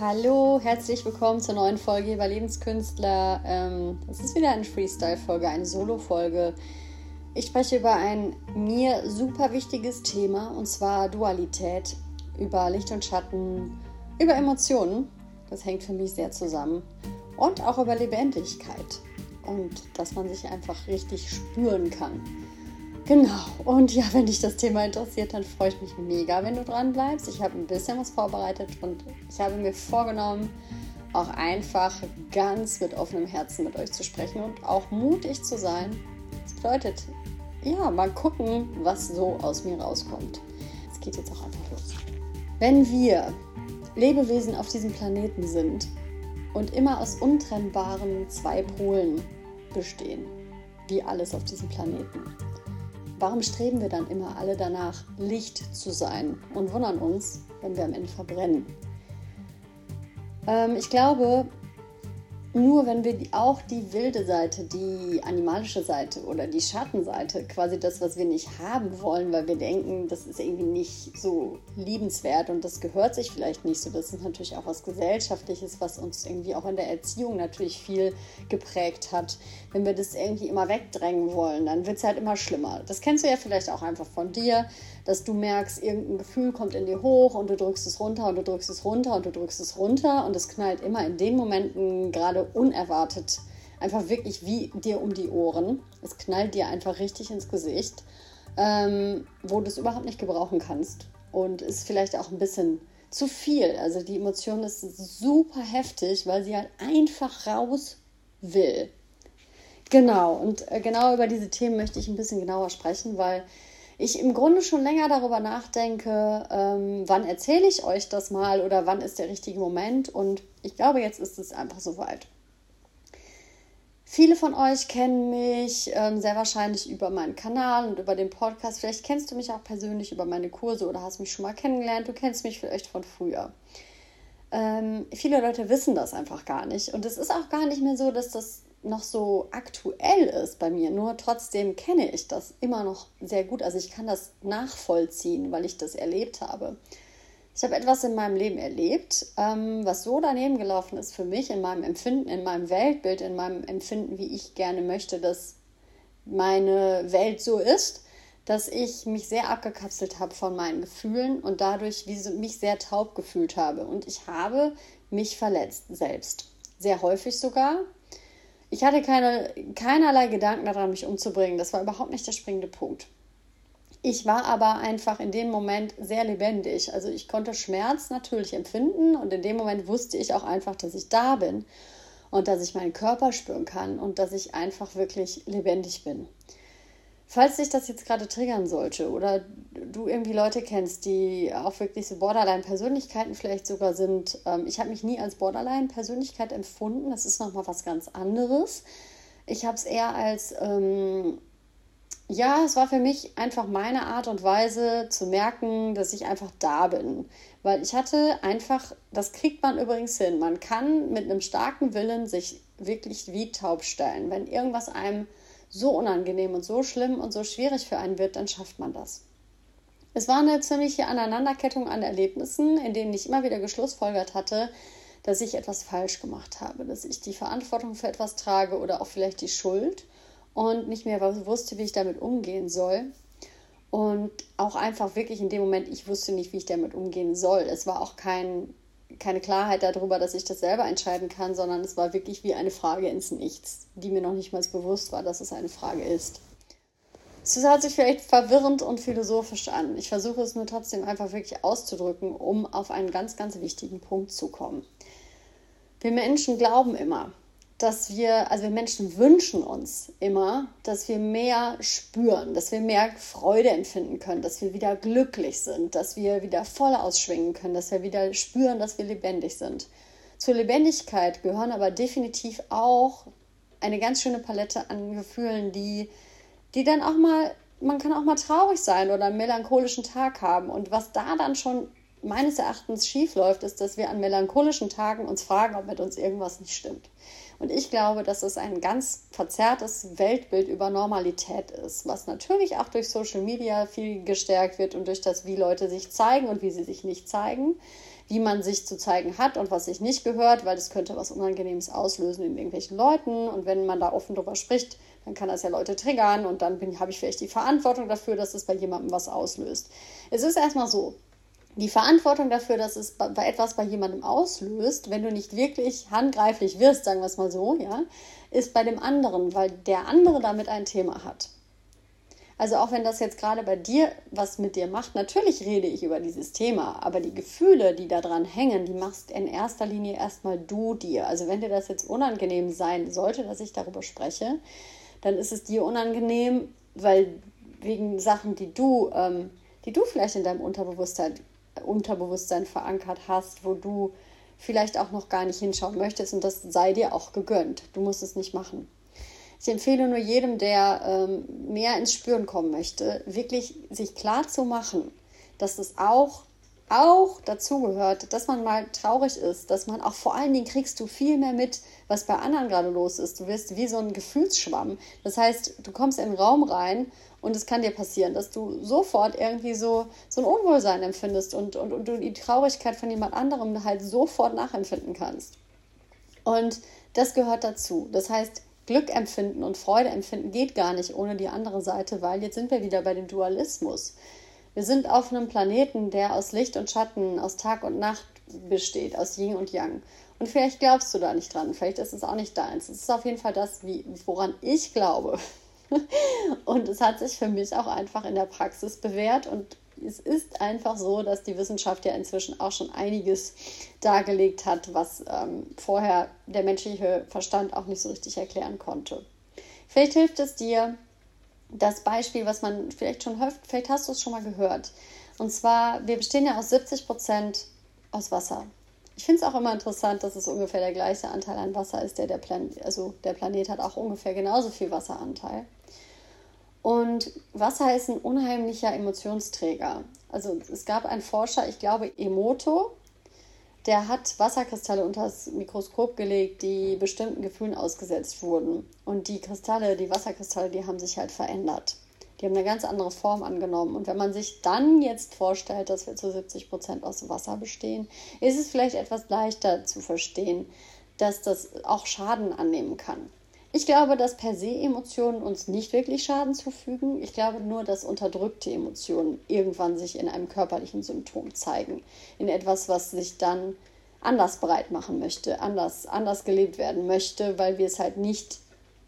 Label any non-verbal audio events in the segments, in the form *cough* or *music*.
Hallo, herzlich willkommen zur neuen Folge Überlebenskünstler. Ähm, es ist wieder eine Freestyle-Folge, eine Solo-Folge. Ich spreche über ein mir super wichtiges Thema und zwar Dualität, über Licht und Schatten, über Emotionen. Das hängt für mich sehr zusammen. Und auch über Lebendigkeit und dass man sich einfach richtig spüren kann. Genau. Und ja, wenn dich das Thema interessiert, dann freue ich mich mega, wenn du dran bleibst. Ich habe ein bisschen was vorbereitet und ich habe mir vorgenommen, auch einfach ganz mit offenem Herzen mit euch zu sprechen und auch mutig zu sein. Das bedeutet, ja, mal gucken, was so aus mir rauskommt. Es geht jetzt auch einfach los. Wenn wir Lebewesen auf diesem Planeten sind und immer aus untrennbaren zwei Polen bestehen, wie alles auf diesem Planeten, Warum streben wir dann immer alle danach, Licht zu sein und wundern uns, wenn wir am Ende verbrennen? Ähm, ich glaube, nur wenn wir auch die wilde Seite, die animalische Seite oder die Schattenseite, quasi das, was wir nicht haben wollen, weil wir denken, das ist irgendwie nicht so liebenswert und das gehört sich vielleicht nicht so. Das ist natürlich auch was Gesellschaftliches, was uns irgendwie auch in der Erziehung natürlich viel geprägt hat. Wenn wir das irgendwie immer wegdrängen wollen, dann wird es halt immer schlimmer. Das kennst du ja vielleicht auch einfach von dir dass du merkst, irgendein Gefühl kommt in dir hoch und du drückst es runter und du drückst es runter und du drückst es runter und es knallt immer in den Momenten gerade unerwartet einfach wirklich wie dir um die Ohren. Es knallt dir einfach richtig ins Gesicht, ähm, wo du es überhaupt nicht gebrauchen kannst und ist vielleicht auch ein bisschen zu viel. Also die Emotion ist super heftig, weil sie halt einfach raus will. Genau, und äh, genau über diese Themen möchte ich ein bisschen genauer sprechen, weil ich im Grunde schon länger darüber nachdenke, ähm, wann erzähle ich euch das mal oder wann ist der richtige Moment. Und ich glaube, jetzt ist es einfach soweit. Viele von euch kennen mich ähm, sehr wahrscheinlich über meinen Kanal und über den Podcast. Vielleicht kennst du mich auch persönlich über meine Kurse oder hast mich schon mal kennengelernt. Du kennst mich vielleicht von früher. Ähm, viele Leute wissen das einfach gar nicht. Und es ist auch gar nicht mehr so, dass das noch so aktuell ist bei mir. Nur trotzdem kenne ich das immer noch sehr gut. Also ich kann das nachvollziehen, weil ich das erlebt habe. Ich habe etwas in meinem Leben erlebt, ähm, was so daneben gelaufen ist für mich, in meinem Empfinden, in meinem Weltbild, in meinem Empfinden, wie ich gerne möchte, dass meine Welt so ist, dass ich mich sehr abgekapselt habe von meinen Gefühlen und dadurch mich sehr taub gefühlt habe. Und ich habe mich verletzt selbst. Sehr häufig sogar, ich hatte keine, keinerlei Gedanken daran, mich umzubringen. Das war überhaupt nicht der springende Punkt. Ich war aber einfach in dem Moment sehr lebendig. Also ich konnte Schmerz natürlich empfinden und in dem Moment wusste ich auch einfach, dass ich da bin und dass ich meinen Körper spüren kann und dass ich einfach wirklich lebendig bin. Falls dich das jetzt gerade triggern sollte oder du irgendwie Leute kennst, die auch wirklich so Borderline-Persönlichkeiten vielleicht sogar sind, ähm, ich habe mich nie als Borderline-Persönlichkeit empfunden. Das ist nochmal was ganz anderes. Ich habe es eher als, ähm, ja, es war für mich einfach meine Art und Weise zu merken, dass ich einfach da bin. Weil ich hatte einfach, das kriegt man übrigens hin. Man kann mit einem starken Willen sich wirklich wie taub stellen. Wenn irgendwas einem so unangenehm und so schlimm und so schwierig für einen wird, dann schafft man das. Es war eine ziemliche Aneinanderkettung an Erlebnissen, in denen ich immer wieder geschlussfolgert hatte, dass ich etwas falsch gemacht habe, dass ich die Verantwortung für etwas trage oder auch vielleicht die Schuld und nicht mehr wusste, wie ich damit umgehen soll. Und auch einfach wirklich in dem Moment, ich wusste nicht, wie ich damit umgehen soll. Es war auch kein keine Klarheit darüber, dass ich das selber entscheiden kann, sondern es war wirklich wie eine Frage ins Nichts, die mir noch nicht mal bewusst war, dass es eine Frage ist. Es hört sich vielleicht verwirrend und philosophisch an. Ich versuche es nur trotzdem einfach wirklich auszudrücken, um auf einen ganz, ganz wichtigen Punkt zu kommen. Wir Menschen glauben immer, dass wir, also wir Menschen wünschen uns immer, dass wir mehr spüren, dass wir mehr Freude empfinden können, dass wir wieder glücklich sind, dass wir wieder voll ausschwingen können, dass wir wieder spüren, dass wir lebendig sind. Zur Lebendigkeit gehören aber definitiv auch eine ganz schöne Palette an Gefühlen, die, die dann auch mal, man kann auch mal traurig sein oder einen melancholischen Tag haben. Und was da dann schon meines Erachtens schief läuft, ist, dass wir an melancholischen Tagen uns fragen, ob mit uns irgendwas nicht stimmt. Und ich glaube, dass es ein ganz verzerrtes Weltbild über Normalität ist, was natürlich auch durch Social Media viel gestärkt wird und durch das, wie Leute sich zeigen und wie sie sich nicht zeigen. wie man sich zu zeigen hat und was sich nicht gehört, weil das könnte was Unangenehmes auslösen in irgendwelchen Leuten. Und wenn man da offen drüber spricht, dann kann das ja Leute triggern und dann habe ich vielleicht die Verantwortung dafür, dass es bei jemandem was auslöst. Es ist erstmal so, die Verantwortung dafür, dass es bei etwas bei jemandem auslöst, wenn du nicht wirklich handgreiflich wirst, sagen wir es mal so, ja, ist bei dem anderen, weil der andere damit ein Thema hat. Also auch wenn das jetzt gerade bei dir was mit dir macht, natürlich rede ich über dieses Thema, aber die Gefühle, die da dran hängen, die machst in erster Linie erstmal du dir. Also wenn dir das jetzt unangenehm sein sollte, dass ich darüber spreche, dann ist es dir unangenehm, weil wegen Sachen, die du, ähm, die du vielleicht in deinem Unterbewusstsein, Unterbewusstsein verankert hast, wo du vielleicht auch noch gar nicht hinschauen möchtest und das sei dir auch gegönnt. Du musst es nicht machen. Ich empfehle nur jedem, der ähm, mehr ins Spüren kommen möchte, wirklich sich klar zu machen, dass es auch, auch dazu gehört, dass man mal traurig ist, dass man auch vor allen Dingen kriegst du viel mehr mit, was bei anderen gerade los ist. Du wirst wie so ein Gefühlsschwamm. Das heißt, du kommst in den Raum rein und es kann dir passieren, dass du sofort irgendwie so, so ein Unwohlsein empfindest und, und, und du die Traurigkeit von jemand anderem halt sofort nachempfinden kannst. Und das gehört dazu. Das heißt, Glück empfinden und Freude empfinden geht gar nicht ohne die andere Seite, weil jetzt sind wir wieder bei dem Dualismus. Wir sind auf einem Planeten, der aus Licht und Schatten, aus Tag und Nacht besteht, aus Yin und Yang. Und vielleicht glaubst du da nicht dran, vielleicht ist es auch nicht deins. Es ist auf jeden Fall das, wie, woran ich glaube. *laughs* und es hat sich für mich auch einfach in der Praxis bewährt und es ist einfach so, dass die Wissenschaft ja inzwischen auch schon einiges dargelegt hat, was ähm, vorher der menschliche Verstand auch nicht so richtig erklären konnte. Vielleicht hilft es dir das Beispiel, was man vielleicht schon hört, vielleicht hast du es schon mal gehört. Und zwar, wir bestehen ja aus 70 Prozent aus Wasser. Ich finde es auch immer interessant, dass es ungefähr der gleiche Anteil an Wasser ist, der der Planet, also der Planet hat auch ungefähr genauso viel Wasseranteil. Und Wasser ist ein unheimlicher Emotionsträger. Also es gab einen Forscher, ich glaube Emoto, der hat Wasserkristalle unter das Mikroskop gelegt, die bestimmten Gefühlen ausgesetzt wurden. Und die Kristalle, die Wasserkristalle, die haben sich halt verändert. Die haben eine ganz andere Form angenommen. Und wenn man sich dann jetzt vorstellt, dass wir zu 70 Prozent aus Wasser bestehen, ist es vielleicht etwas leichter zu verstehen, dass das auch Schaden annehmen kann. Ich glaube, dass per se Emotionen uns nicht wirklich Schaden zufügen. Ich glaube nur, dass unterdrückte Emotionen irgendwann sich in einem körperlichen Symptom zeigen. In etwas, was sich dann anders breit machen möchte, anders, anders gelebt werden möchte, weil wir es halt nicht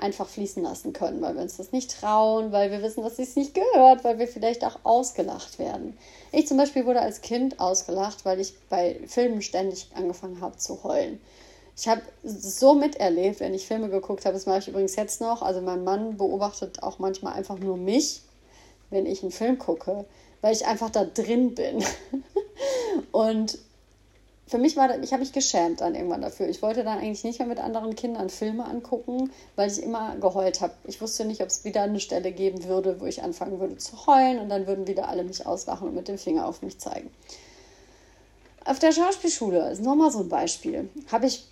einfach fließen lassen können, weil wir uns das nicht trauen, weil wir wissen, dass es nicht gehört, weil wir vielleicht auch ausgelacht werden. Ich zum Beispiel wurde als Kind ausgelacht, weil ich bei Filmen ständig angefangen habe zu heulen. Ich habe so miterlebt, wenn ich Filme geguckt habe, das mache ich übrigens jetzt noch. Also mein Mann beobachtet auch manchmal einfach nur mich, wenn ich einen Film gucke, weil ich einfach da drin bin. *laughs* Und für mich war das, ich habe mich geschämt dann irgendwann dafür. Ich wollte dann eigentlich nicht mehr mit anderen Kindern Filme angucken, weil ich immer geheult habe. Ich wusste nicht, ob es wieder eine Stelle geben würde, wo ich anfangen würde zu heulen und dann würden wieder alle mich auslachen und mit dem Finger auf mich zeigen. Auf der Schauspielschule ist nochmal so ein Beispiel. Habe ich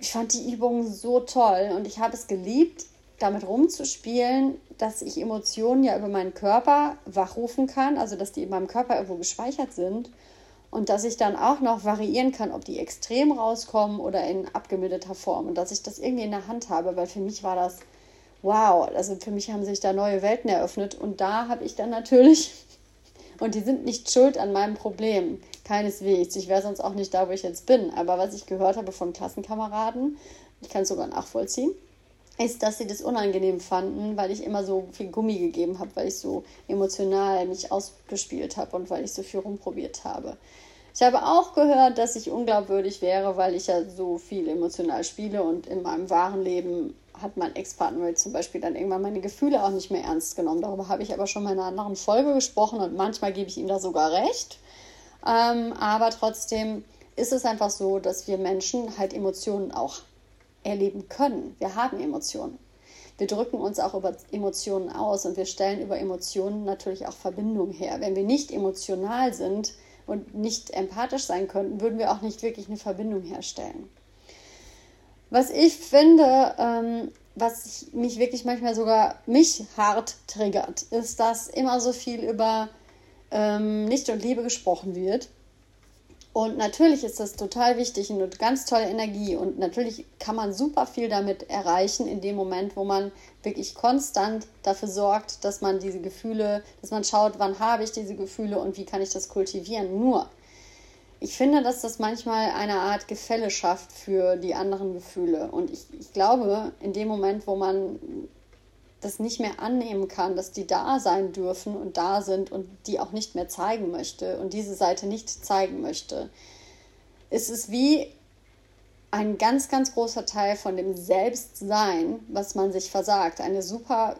ich fand die Übung so toll und ich habe es geliebt, damit rumzuspielen, dass ich Emotionen ja über meinen Körper wachrufen kann, also dass die in meinem Körper irgendwo gespeichert sind und dass ich dann auch noch variieren kann, ob die extrem rauskommen oder in abgemilderter Form und dass ich das irgendwie in der Hand habe, weil für mich war das wow, also für mich haben sich da neue Welten eröffnet und da habe ich dann natürlich *laughs* und die sind nicht schuld an meinem Problem. Keineswegs. Ich wäre sonst auch nicht da, wo ich jetzt bin. Aber was ich gehört habe von Klassenkameraden, ich kann es sogar nachvollziehen, ist, dass sie das unangenehm fanden, weil ich immer so viel Gummi gegeben habe, weil ich so emotional mich ausgespielt habe und weil ich so viel rumprobiert habe. Ich habe auch gehört, dass ich unglaubwürdig wäre, weil ich ja so viel emotional spiele und in meinem wahren Leben hat mein Ex-Partner zum Beispiel dann irgendwann meine Gefühle auch nicht mehr ernst genommen. Darüber habe ich aber schon mal in einer anderen Folge gesprochen und manchmal gebe ich ihm da sogar recht. Ähm, aber trotzdem ist es einfach so, dass wir Menschen halt Emotionen auch erleben können. Wir haben Emotionen. Wir drücken uns auch über Emotionen aus und wir stellen über Emotionen natürlich auch Verbindungen her. Wenn wir nicht emotional sind und nicht empathisch sein könnten, würden wir auch nicht wirklich eine Verbindung herstellen. Was ich finde, ähm, was mich wirklich manchmal sogar mich hart triggert, ist, dass immer so viel über ähm, Licht und Liebe gesprochen wird. Und natürlich ist das total wichtig und ganz tolle Energie. Und natürlich kann man super viel damit erreichen in dem Moment, wo man wirklich konstant dafür sorgt, dass man diese Gefühle, dass man schaut, wann habe ich diese Gefühle und wie kann ich das kultivieren. Nur, ich finde, dass das manchmal eine Art Gefälle schafft für die anderen Gefühle. Und ich, ich glaube, in dem Moment, wo man das nicht mehr annehmen kann, dass die da sein dürfen und da sind und die auch nicht mehr zeigen möchte und diese Seite nicht zeigen möchte. Es ist wie ein ganz, ganz großer Teil von dem Selbstsein, was man sich versagt. Eine super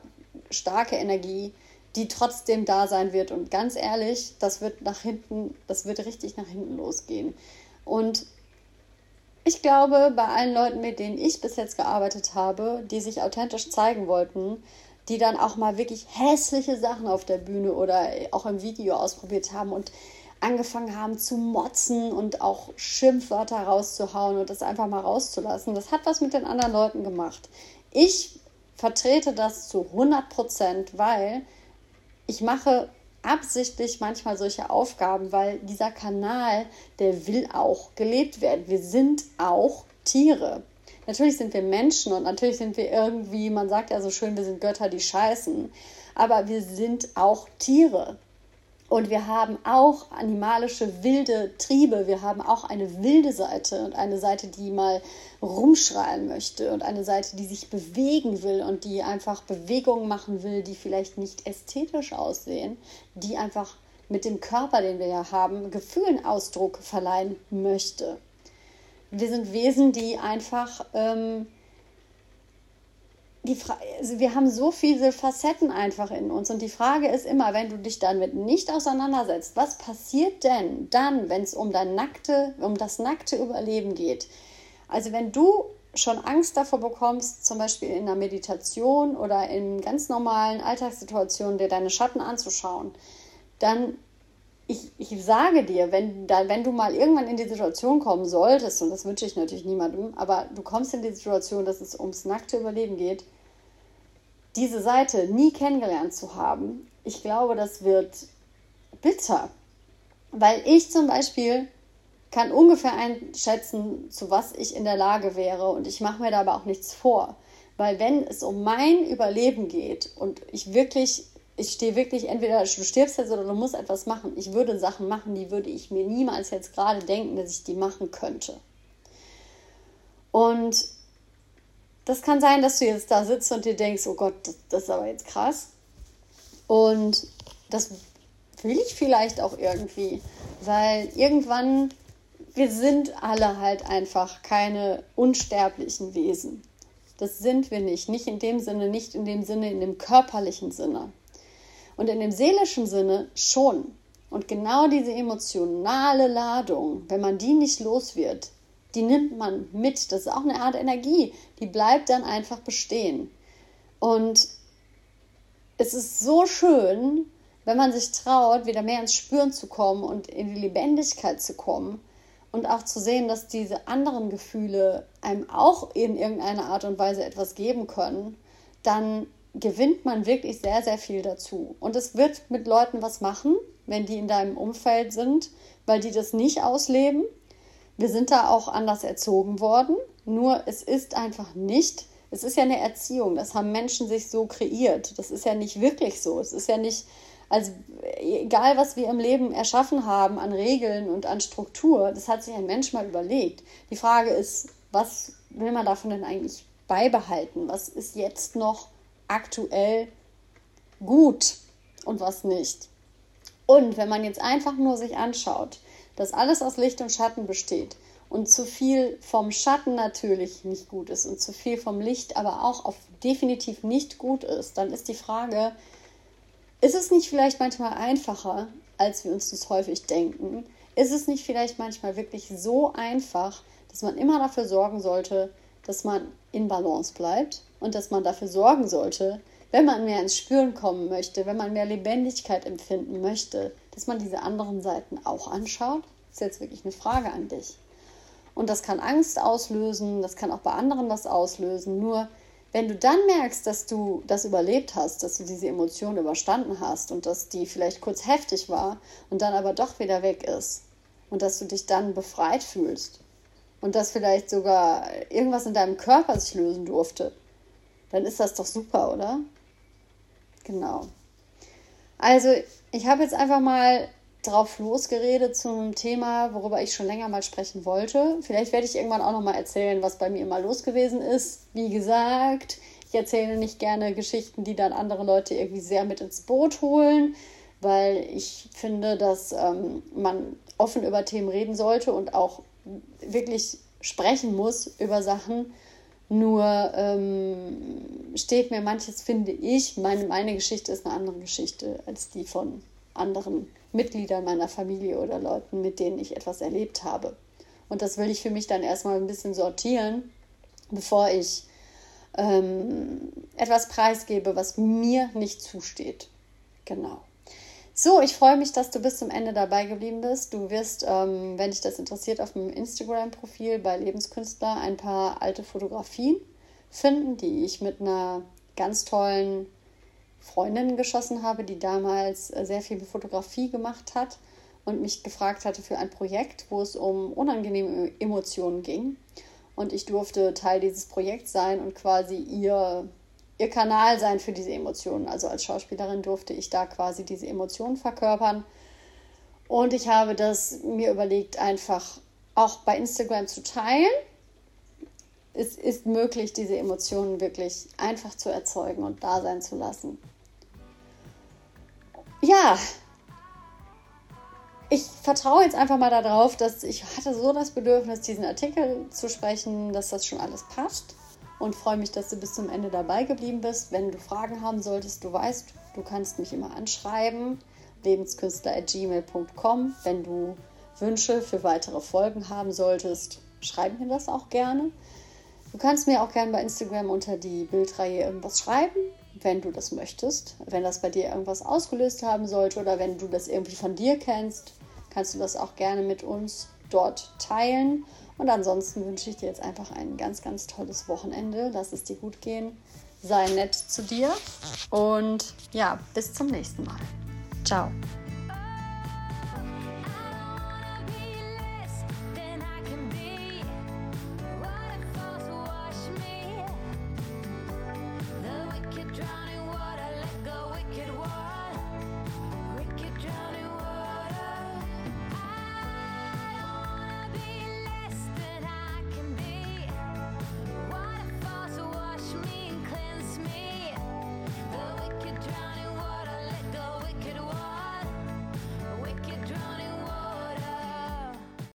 starke Energie, die trotzdem da sein wird. Und ganz ehrlich, das wird nach hinten, das wird richtig nach hinten losgehen. Und ich glaube, bei allen Leuten, mit denen ich bis jetzt gearbeitet habe, die sich authentisch zeigen wollten, die dann auch mal wirklich hässliche Sachen auf der Bühne oder auch im Video ausprobiert haben und angefangen haben zu motzen und auch Schimpfwörter rauszuhauen und das einfach mal rauszulassen. Das hat was mit den anderen Leuten gemacht. Ich vertrete das zu 100 Prozent, weil ich mache absichtlich manchmal solche Aufgaben, weil dieser Kanal, der will auch gelebt werden. Wir sind auch Tiere. Natürlich sind wir Menschen und natürlich sind wir irgendwie, man sagt ja so schön, wir sind Götter, die scheißen. Aber wir sind auch Tiere. Und wir haben auch animalische wilde Triebe. Wir haben auch eine wilde Seite und eine Seite, die mal rumschreien möchte und eine Seite, die sich bewegen will und die einfach Bewegungen machen will, die vielleicht nicht ästhetisch aussehen, die einfach mit dem Körper, den wir ja haben, Gefühlen Ausdruck verleihen möchte. Wir sind Wesen, die einfach ähm, die also wir haben so viele Facetten einfach in uns. Und die Frage ist immer, wenn du dich damit nicht auseinandersetzt, was passiert denn dann, wenn es um, dein nackte, um das nackte Überleben geht? Also wenn du schon Angst davor bekommst, zum Beispiel in einer Meditation oder in ganz normalen Alltagssituationen, dir deine Schatten anzuschauen, dann ich, ich sage dir, wenn, da, wenn du mal irgendwann in die Situation kommen solltest, und das wünsche ich natürlich niemandem, aber du kommst in die Situation, dass es ums nackte Überleben geht, diese Seite nie kennengelernt zu haben, ich glaube, das wird bitter. Weil ich zum Beispiel kann ungefähr einschätzen, zu was ich in der Lage wäre und ich mache mir da aber auch nichts vor. Weil wenn es um mein Überleben geht und ich wirklich ich stehe wirklich, entweder du stirbst jetzt oder du musst etwas machen. Ich würde Sachen machen, die würde ich mir niemals jetzt gerade denken, dass ich die machen könnte. Und das kann sein, dass du jetzt da sitzt und dir denkst, oh Gott, das, das ist aber jetzt krass. Und das will ich vielleicht auch irgendwie, weil irgendwann, wir sind alle halt einfach keine unsterblichen Wesen. Das sind wir nicht. Nicht in dem Sinne, nicht in dem Sinne, in dem körperlichen Sinne. Und in dem seelischen Sinne schon. Und genau diese emotionale Ladung, wenn man die nicht los wird, die nimmt man mit. Das ist auch eine Art Energie. Die bleibt dann einfach bestehen. Und es ist so schön, wenn man sich traut, wieder mehr ins Spüren zu kommen und in die Lebendigkeit zu kommen und auch zu sehen, dass diese anderen Gefühle einem auch in irgendeiner Art und Weise etwas geben können, dann gewinnt man wirklich sehr, sehr viel dazu. Und es wird mit Leuten was machen, wenn die in deinem Umfeld sind, weil die das nicht ausleben. Wir sind da auch anders erzogen worden, nur es ist einfach nicht, es ist ja eine Erziehung, das haben Menschen sich so kreiert. Das ist ja nicht wirklich so. Es ist ja nicht, also egal was wir im Leben erschaffen haben an Regeln und an Struktur, das hat sich ein Mensch mal überlegt. Die Frage ist, was will man davon denn eigentlich beibehalten? Was ist jetzt noch aktuell gut und was nicht. Und wenn man jetzt einfach nur sich anschaut, dass alles aus Licht und Schatten besteht und zu viel vom Schatten natürlich nicht gut ist und zu viel vom Licht aber auch auf definitiv nicht gut ist, dann ist die Frage, ist es nicht vielleicht manchmal einfacher, als wir uns das häufig denken? Ist es nicht vielleicht manchmal wirklich so einfach, dass man immer dafür sorgen sollte, dass man in Balance bleibt und dass man dafür sorgen sollte, wenn man mehr ins Spüren kommen möchte, wenn man mehr Lebendigkeit empfinden möchte, dass man diese anderen Seiten auch anschaut? Das ist jetzt wirklich eine Frage an dich. Und das kann Angst auslösen, das kann auch bei anderen was auslösen. Nur wenn du dann merkst, dass du das überlebt hast, dass du diese Emotion überstanden hast und dass die vielleicht kurz heftig war und dann aber doch wieder weg ist, und dass du dich dann befreit fühlst und dass vielleicht sogar irgendwas in deinem Körper sich lösen durfte, dann ist das doch super, oder? Genau. Also, ich habe jetzt einfach mal drauf losgeredet zu einem Thema, worüber ich schon länger mal sprechen wollte. Vielleicht werde ich irgendwann auch noch mal erzählen, was bei mir mal los gewesen ist. Wie gesagt, ich erzähle nicht gerne Geschichten, die dann andere Leute irgendwie sehr mit ins Boot holen, weil ich finde, dass ähm, man offen über Themen reden sollte und auch wirklich sprechen muss über Sachen. Nur ähm, steht mir manches, finde ich, meine, meine Geschichte ist eine andere Geschichte als die von anderen Mitgliedern meiner Familie oder Leuten, mit denen ich etwas erlebt habe. Und das will ich für mich dann erstmal ein bisschen sortieren, bevor ich ähm, etwas preisgebe, was mir nicht zusteht. Genau. So, ich freue mich, dass du bis zum Ende dabei geblieben bist. Du wirst, ähm, wenn dich das interessiert, auf dem Instagram-Profil bei Lebenskünstler ein paar alte Fotografien finden, die ich mit einer ganz tollen Freundin geschossen habe, die damals äh, sehr viel Fotografie gemacht hat und mich gefragt hatte für ein Projekt, wo es um unangenehme Emotionen ging. Und ich durfte Teil dieses Projekts sein und quasi ihr, ihr Kanal sein für diese Emotionen. Also als Schauspielerin durfte ich da quasi diese Emotionen verkörpern. Und ich habe das mir überlegt, einfach auch bei Instagram zu teilen. Es ist möglich, diese Emotionen wirklich einfach zu erzeugen und da sein zu lassen ja, ich vertraue jetzt einfach mal darauf, dass ich hatte so das Bedürfnis, diesen Artikel zu sprechen, dass das schon alles passt und freue mich, dass du bis zum Ende dabei geblieben bist. Wenn du Fragen haben solltest, du weißt, du kannst mich immer anschreiben, lebenskünstler.gmail.com. Wenn du Wünsche für weitere Folgen haben solltest, schreib mir das auch gerne. Du kannst mir auch gerne bei Instagram unter die Bildreihe irgendwas schreiben wenn du das möchtest. Wenn das bei dir irgendwas ausgelöst haben sollte oder wenn du das irgendwie von dir kennst, kannst du das auch gerne mit uns dort teilen. Und ansonsten wünsche ich dir jetzt einfach ein ganz, ganz tolles Wochenende. Lass es dir gut gehen. Sei nett zu dir. Und ja, bis zum nächsten Mal. Ciao.